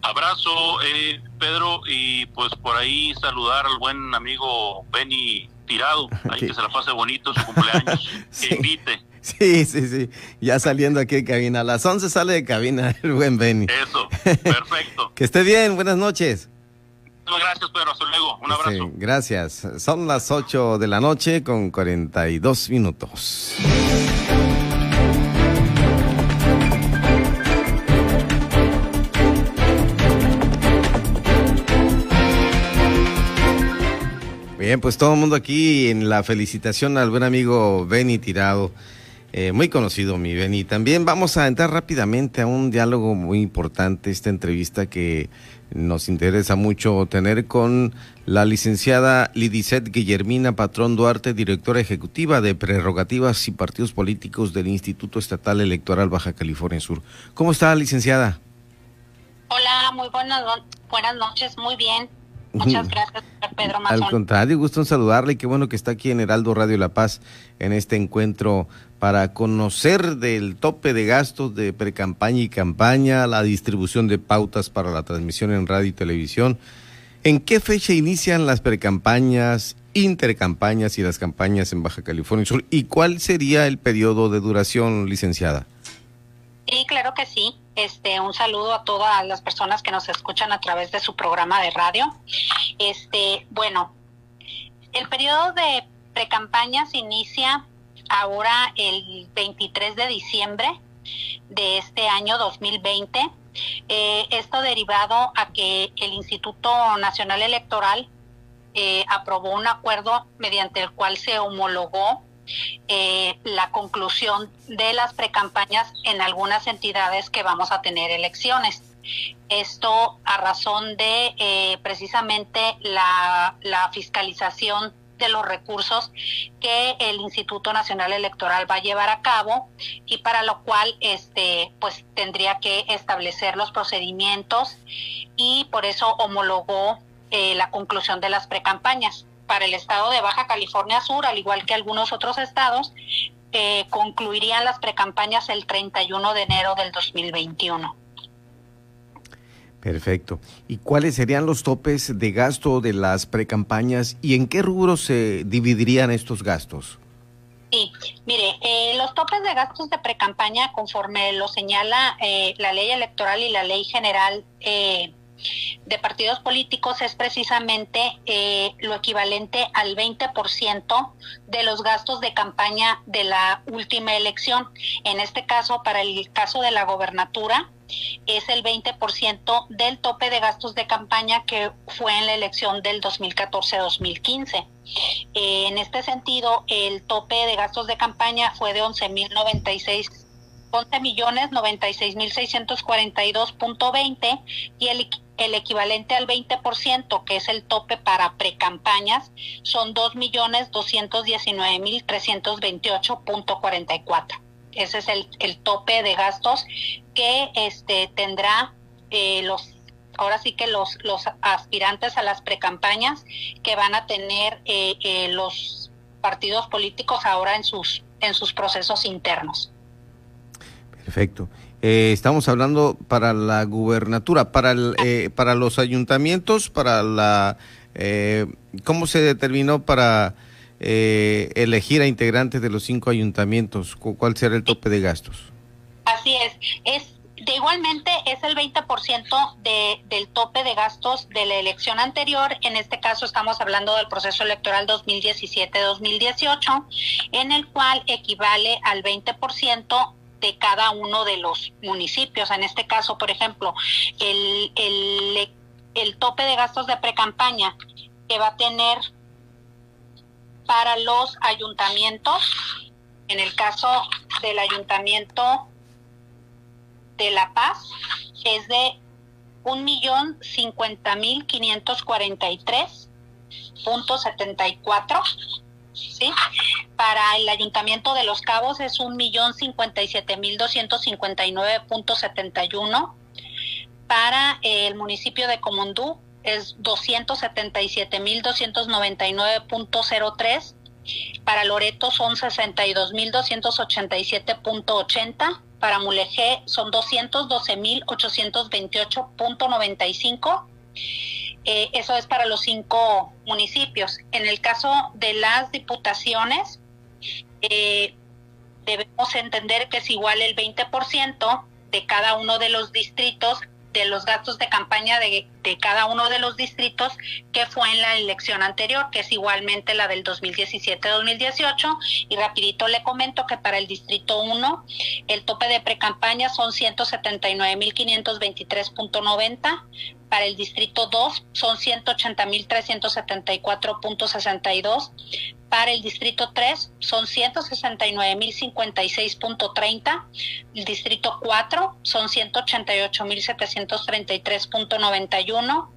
Abrazo, eh, Pedro, y pues por ahí saludar al buen amigo Benny Tirado, ahí que se la pase bonito su cumpleaños, que invite. Sí, sí, sí, ya saliendo aquí de cabina, a las 11 sale de cabina el buen Benny. Eso, perfecto. que esté bien, buenas noches. Gracias, Pedro, hasta luego, un abrazo. gracias, son las 8 de la noche con 42 minutos. Bien, pues todo el mundo aquí en la felicitación al buen amigo Benny Tirado. Eh, muy conocido mi Benny. También vamos a entrar rápidamente a un diálogo muy importante, esta entrevista que nos interesa mucho tener con la licenciada Lidicet Guillermina Patrón Duarte, directora ejecutiva de Prerrogativas y Partidos Políticos del Instituto Estatal Electoral Baja California Sur. ¿Cómo está, licenciada? Hola, muy buenas, buenas noches, muy bien. Muchas gracias, Pedro Mazón. Al contrario, gusto en saludarle y qué bueno que está aquí en Heraldo Radio La Paz en este encuentro para conocer del tope de gastos de precampaña y campaña, la distribución de pautas para la transmisión en radio y televisión. ¿En qué fecha inician las precampañas, intercampañas y las campañas en Baja California Sur? ¿Y cuál sería el periodo de duración, licenciada? Sí, claro que sí. Este, un saludo a todas las personas que nos escuchan a través de su programa de radio. Este, bueno, el periodo de precampaña se inicia ahora el 23 de diciembre de este año 2020. Eh, esto derivado a que el Instituto Nacional Electoral eh, aprobó un acuerdo mediante el cual se homologó eh, la conclusión de las precampañas en algunas entidades que vamos a tener elecciones. Esto a razón de eh, precisamente la, fiscalización de los recursos que el Instituto Nacional Electoral va a llevar a cabo y para lo cual este pues tendría que establecer los procedimientos y por eso homologó eh, la conclusión de las precampañas para el estado de Baja California Sur, al igual que algunos otros estados, eh, concluirían las precampañas el 31 de enero del 2021. Perfecto. ¿Y cuáles serían los topes de gasto de las precampañas y en qué rubros se dividirían estos gastos? Sí, mire, eh, los topes de gastos de precampaña, conforme lo señala eh, la ley electoral y la ley general de partidos políticos es precisamente eh, lo equivalente al 20% de los gastos de campaña de la última elección. En este caso, para el caso de la gobernatura, es el 20% del tope de gastos de campaña que fue en la elección del 2014-2015. Eh, en este sentido, el tope de gastos de campaña fue de 11.096 11 millones 96 mil 642.20 y el, el equivalente al 20%, que es el tope para precampañas, son 2 millones 219 mil 328.44. Ese es el, el tope de gastos que este tendrá eh, los ahora sí que los los aspirantes a las precampañas que van a tener eh, eh, los partidos políticos ahora en sus en sus procesos internos. Perfecto. Eh, estamos hablando para la gubernatura, para el, eh, para los ayuntamientos, para la eh, cómo se determinó para elegir a integrantes de los cinco ayuntamientos, cuál será el tope de gastos. Así es, es de igualmente es el 20% de, del tope de gastos de la elección anterior. En este caso estamos hablando del proceso electoral 2017-2018, en el cual equivale al 20% de cada uno de los municipios. En este caso, por ejemplo, el, el, el tope de gastos de precampaña que va a tener para los ayuntamientos, en el caso del ayuntamiento de La Paz, es de un millón cincuenta mil quinientos cuarenta y tres punto setenta y cuatro ¿sí? Para el Ayuntamiento de Los Cabos es un millón cincuenta y siete mil doscientos cincuenta y nueve punto setenta y uno. Para el municipio de Comondú es doscientos setenta y siete mil doscientos noventa y nueve punto cero tres. Para Loreto son sesenta y dos mil doscientos ochenta y siete punto ochenta. Para Mulegé son doscientos doce mil ochocientos veintiocho punto noventa y cinco eh, eso es para los cinco municipios. En el caso de las diputaciones, eh, debemos entender que es igual el 20% de cada uno de los distritos de los gastos de campaña de, de, cada uno de los distritos que fue en la elección anterior, que es igualmente la del 2017-2018. Y rapidito le comento que para el distrito 1 el tope de precampaña son 179.523.90, para el distrito 2 son 180.374.62, para el distrito 3 son 169.056.30. El distrito 4 son 188.733.91.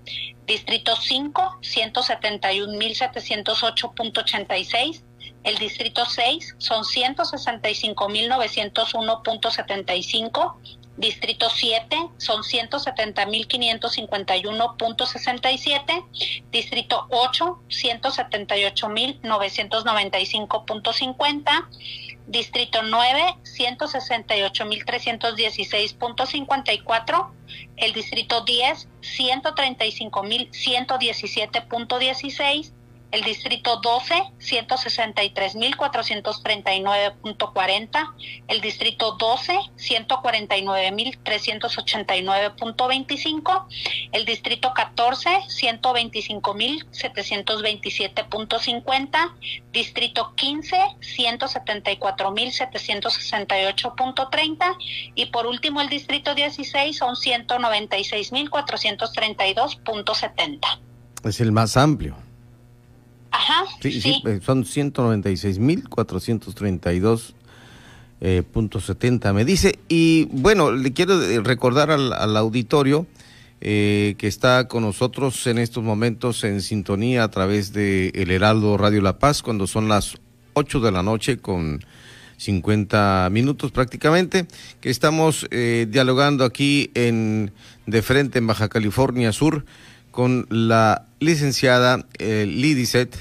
Distrito 5, 171.708.86. El distrito 6 son 165.901.75. Distrito 7 son 170.551.67. Distrito 8, 178.995.50. Distrito 9, 168.316.54. El distrito 10, 135.117.16 el distrito 12, 163.439.40, el distrito 12, 149.389.25, el distrito 14, 125.727.50, distrito 15, 174.768.30 y por último el distrito 16 son 196.432.70. Es el más amplio. Ajá. Sí, sí. Eh, son 196.432 eh, punto 70 me dice. Y bueno, le quiero recordar al, al auditorio eh, que está con nosotros en estos momentos en sintonía a través de El Heraldo Radio La Paz cuando son las 8 de la noche con 50 minutos prácticamente, que estamos eh, dialogando aquí en de frente en Baja California Sur con la licenciada eh, Lidicet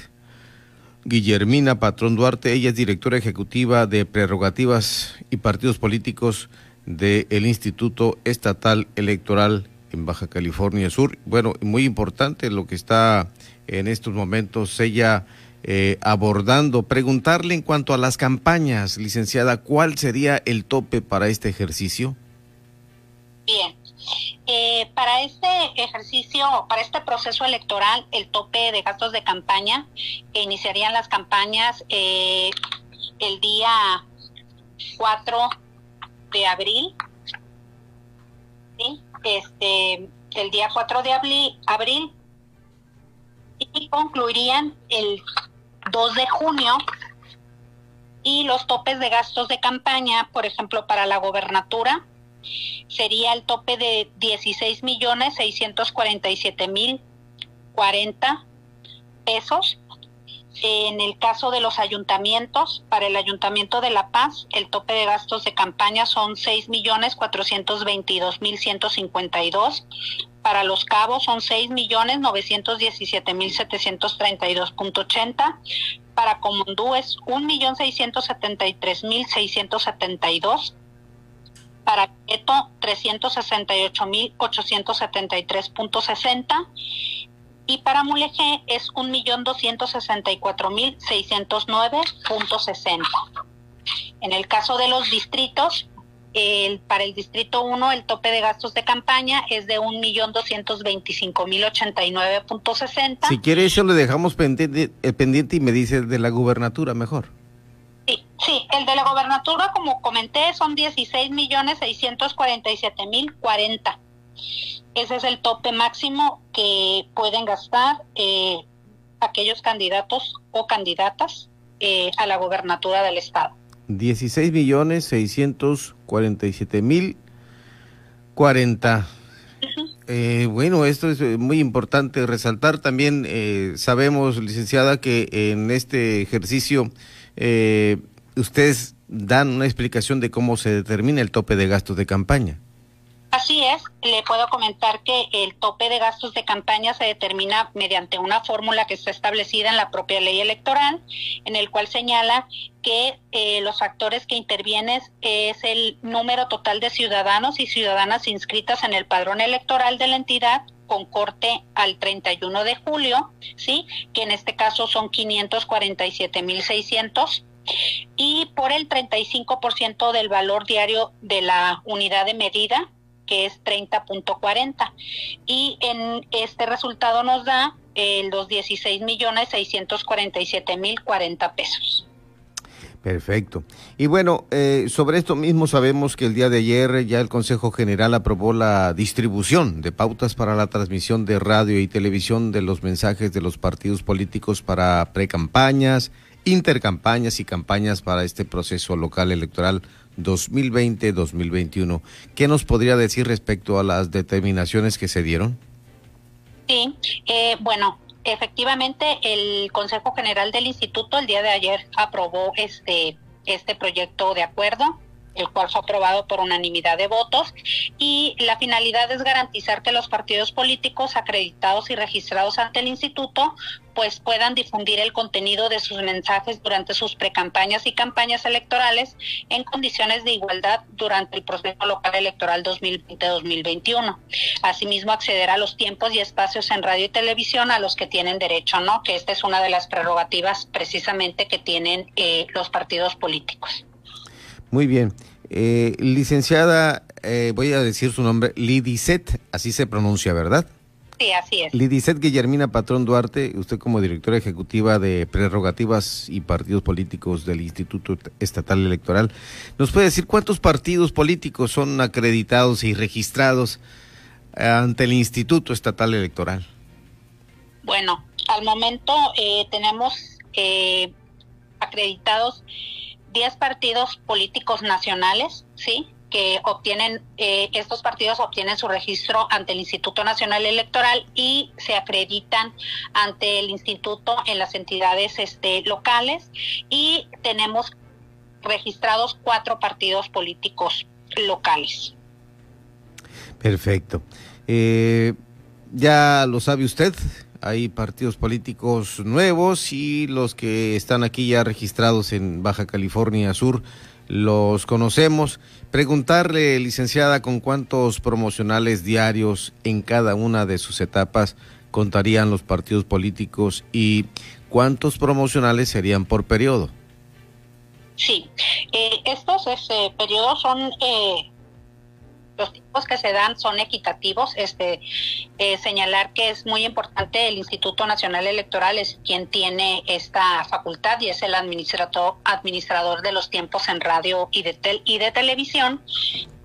Guillermina Patrón Duarte. Ella es directora ejecutiva de prerrogativas y partidos políticos del Instituto Estatal Electoral en Baja California Sur. Bueno, muy importante lo que está en estos momentos ella eh, abordando. Preguntarle en cuanto a las campañas, licenciada, ¿cuál sería el tope para este ejercicio? Bien. Eh, para este ejercicio, para este proceso electoral, el tope de gastos de campaña, iniciarían las campañas eh, el día 4 de abril, este, el día 4 de abril, abril y concluirían el 2 de junio y los topes de gastos de campaña, por ejemplo, para la gobernatura, sería el tope de 16 millones 647 mil 40 pesos. En el caso de los ayuntamientos, para el Ayuntamiento de La Paz, el tope de gastos de campaña son 6 millones 422 mil 152. Para Los Cabos son 6 millones 917 mil 732.80. Para Comondú es 1 millón 673 mil 672 para Queto 368.873.60 y para Mulegé es 1.264.609.60. En el caso de los distritos, el, para el distrito 1 el tope de gastos de campaña es de 1.225.089.60. Si quiere eso le dejamos pendiente, eh, pendiente y me dice de la gubernatura mejor. Sí, sí, el de la gobernatura, como comenté, son 16 millones 647 mil 40. Ese es el tope máximo que pueden gastar eh, aquellos candidatos o candidatas eh, a la gobernatura del estado. 16 millones 647 mil 40. Eh, bueno, esto es muy importante resaltar. También sabemos, licenciada, que en este ejercicio eh, ustedes dan una explicación de cómo se determina el tope de gastos de campaña. Así es, le puedo comentar que el tope de gastos de campaña se determina mediante una fórmula que está establecida en la propia ley electoral, en el cual señala que eh, los factores que intervienen es el número total de ciudadanos y ciudadanas inscritas en el padrón electoral de la entidad con corte al 31 de julio, ¿sí? Que en este caso son 547.600 y por el 35% del valor diario de la unidad de medida, que es 30.40. Y en este resultado nos da los 16 millones 647 mil 40 pesos. Perfecto. Y bueno, eh, sobre esto mismo sabemos que el día de ayer ya el Consejo General aprobó la distribución de pautas para la transmisión de radio y televisión de los mensajes de los partidos políticos para precampañas, intercampañas y campañas para este proceso local electoral 2020-2021. ¿Qué nos podría decir respecto a las determinaciones que se dieron? Sí, eh, bueno, efectivamente el Consejo General del Instituto el día de ayer aprobó este, este proyecto de acuerdo el cual fue aprobado por unanimidad de votos y la finalidad es garantizar que los partidos políticos acreditados y registrados ante el instituto pues puedan difundir el contenido de sus mensajes durante sus precampañas y campañas electorales en condiciones de igualdad durante el proceso local electoral 2020-2021. Asimismo, acceder a los tiempos y espacios en radio y televisión a los que tienen derecho, ¿no? Que esta es una de las prerrogativas precisamente que tienen eh, los partidos políticos. Muy bien. Eh, licenciada, eh, voy a decir su nombre, Lidicet, así se pronuncia, ¿verdad? Sí, así es. Lidicet Guillermina Patrón Duarte, usted como directora ejecutiva de prerrogativas y partidos políticos del Instituto Estatal Electoral, ¿nos puede decir cuántos partidos políticos son acreditados y registrados ante el Instituto Estatal Electoral? Bueno, al momento eh, tenemos acreditados 10 partidos políticos nacionales, ¿sí? Que obtienen, eh, estos partidos obtienen su registro ante el Instituto Nacional Electoral y se acreditan ante el instituto en las entidades este, locales y tenemos registrados cuatro partidos políticos locales. Perfecto. Eh, ya lo sabe usted, hay partidos políticos nuevos y los que están aquí ya registrados en Baja California Sur los conocemos. Preguntarle, licenciada, con cuántos promocionales diarios en cada una de sus etapas contarían los partidos políticos y cuántos promocionales serían por periodo. Sí, eh, estos este, periodos son eh, los tiempos que se dan son equitativos. Este, eh, señalar que es muy importante el Instituto Nacional Electoral es quien tiene esta facultad y es el administrador, administrador de los tiempos en radio y de, tel, y de televisión.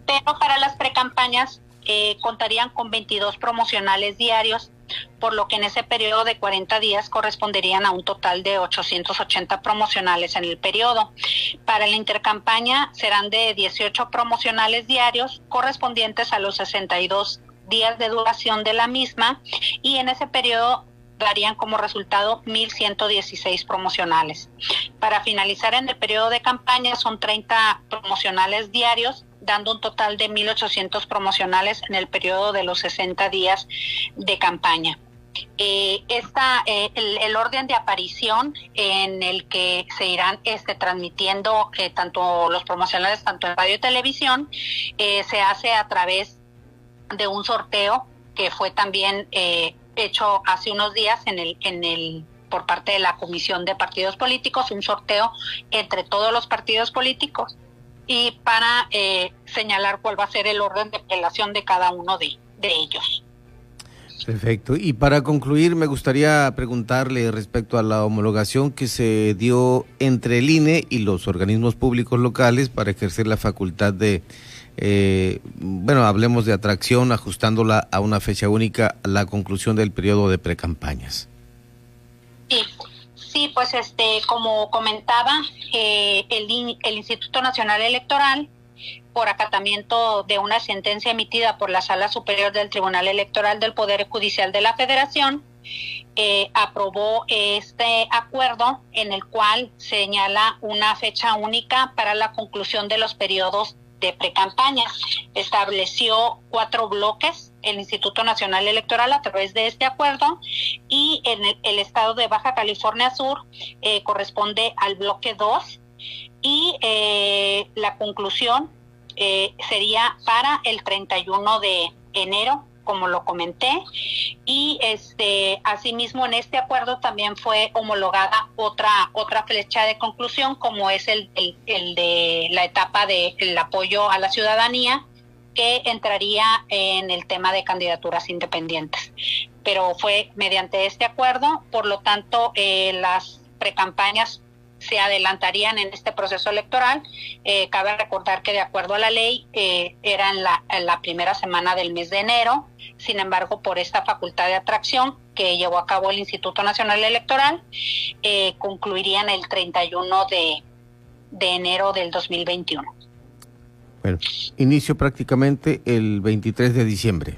Pero para las precampañas eh, contarían con 22 promocionales diarios por lo que en ese periodo de 40 días corresponderían a un total de 880 promocionales en el periodo. Para la intercampaña serán de 18 promocionales diarios correspondientes a los 62 días de duración de la misma y en ese periodo darían como resultado 1.116 promocionales. Para finalizar en el periodo de campaña son 30 promocionales diarios dando un total de 1.800 promocionales en el periodo de los 60 días de campaña. Eh, esta, eh, el, orden de aparición en el que se irán este, transmitiendo eh, tanto los promocionales, tanto en radio y televisión, eh, se hace a través de un sorteo que fue también hecho hace unos días en el, en el por parte de la Comisión de Partidos Políticos, un sorteo entre todos los partidos políticos y para eh, señalar cuál va a ser el orden de apelación de cada uno de, de ellos. Perfecto. Y para concluir, me gustaría preguntarle respecto a la homologación que se dio entre el INE y los organismos públicos locales para ejercer la facultad de, eh, bueno, hablemos de atracción, ajustándola a una fecha única a la conclusión del periodo de precampañas. Sí, Sí, pues este, como comentaba, eh, el, el Instituto Nacional Electoral, por acatamiento de una sentencia emitida por la Sala Superior del Tribunal Electoral del Poder Judicial de la Federación, eh, aprobó este acuerdo en el cual señala una fecha única para la conclusión de los periodos de precampaña. Estableció cuatro bloques el Instituto Nacional Electoral a través de este acuerdo y en el, estado de Baja California Sur eh, corresponde al bloque 2 y eh, la conclusión eh, sería para el 31 de enero como lo comenté, y este asimismo en este acuerdo también fue homologada otra otra flecha de conclusión como es el, el, de la etapa del el apoyo a la ciudadanía que entraría en el tema de candidaturas independientes. Pero fue mediante este acuerdo, por lo tanto, eh, las precampañas se adelantarían en este proceso electoral. Eh, cabe recordar que de acuerdo a la ley eh, era en la, primera semana del mes de enero, sin embargo por esta facultad de atracción que llevó a cabo el Instituto Nacional Electoral, eh, concluirían el 31 de, de enero del 2021. Bueno, inicio prácticamente el 23 de diciembre.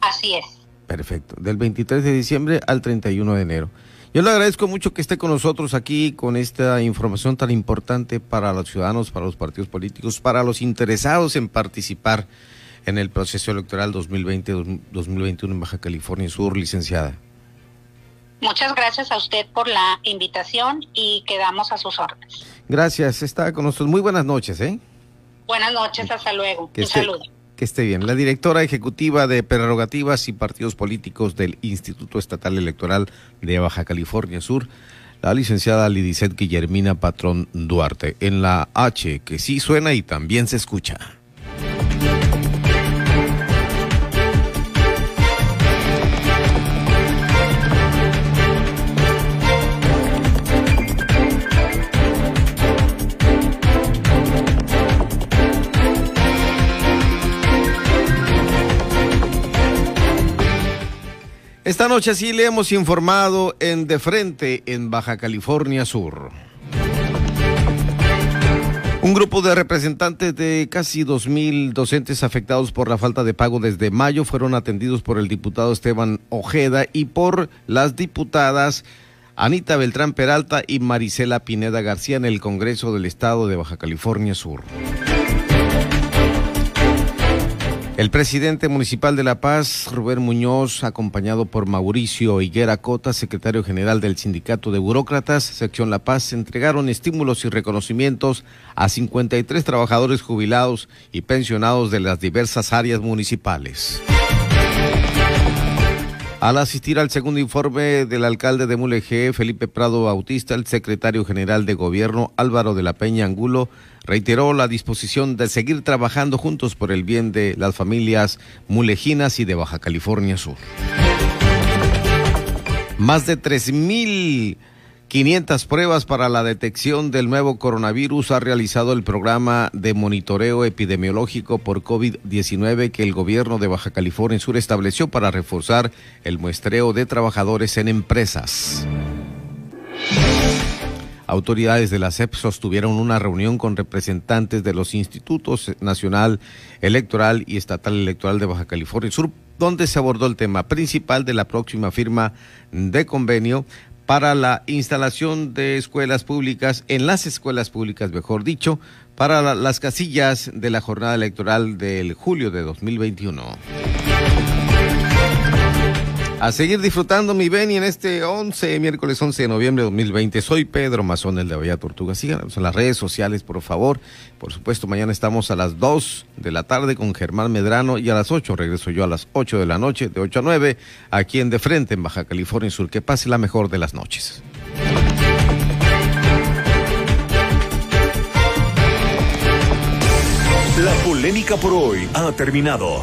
Así es. Perfecto, del 23 de diciembre al 31 de enero. Yo le agradezco mucho que esté con nosotros aquí con esta información tan importante para los ciudadanos, para los partidos políticos, para los interesados en participar en el proceso electoral 2020-2021 en Baja California Sur, licenciada. Muchas gracias a usted por la invitación y quedamos a sus órdenes. Gracias, está con nosotros. Muy buenas noches, ¿eh? Buenas noches, hasta luego. Que Un saludo. Que esté bien. La directora ejecutiva de prerrogativas y partidos políticos del Instituto Estatal Electoral de Baja California Sur, la licenciada Lidicet Guillermina Patrón Duarte, en la H, que sí suena y también se escucha. Esta noche sí le hemos informado en De Frente en Baja California Sur. Un grupo de representantes de casi 2.000 docentes afectados por la falta de pago desde mayo fueron atendidos por el diputado Esteban Ojeda y por las diputadas Anita Beltrán Peralta y Marisela Pineda García en el Congreso del Estado de Baja California Sur. El presidente municipal de La Paz, Rubén Muñoz, acompañado por Mauricio Higuera Cota, secretario general del Sindicato de Burócratas, sección La Paz, entregaron estímulos y reconocimientos a 53 trabajadores jubilados y pensionados de las diversas áreas municipales. Al asistir al segundo informe del alcalde de Mulegé, Felipe Prado Bautista, el secretario general de gobierno Álvaro de la Peña Angulo reiteró la disposición de seguir trabajando juntos por el bien de las familias mulejinas y de Baja California Sur. Más de 3.000 500 pruebas para la detección del nuevo coronavirus ha realizado el programa de monitoreo epidemiológico por COVID-19 que el gobierno de Baja California Sur estableció para reforzar el muestreo de trabajadores en empresas. Autoridades de la CEP sostuvieron una reunión con representantes de los institutos nacional electoral y estatal electoral de Baja California Sur, donde se abordó el tema principal de la próxima firma de convenio para la instalación de escuelas públicas, en las escuelas públicas, mejor dicho, para las casillas de la jornada electoral del julio de 2021 a seguir disfrutando mi Beni en este 11, miércoles 11 de noviembre de 2020. Soy Pedro Mazón, el de Bahía Tortuga. Síganos en las redes sociales, por favor. Por supuesto, mañana estamos a las 2 de la tarde con Germán Medrano y a las 8 regreso yo a las 8 de la noche, de 8 a 9, aquí en De Frente, en Baja California Sur. Que pase la mejor de las noches. La polémica por hoy ha terminado.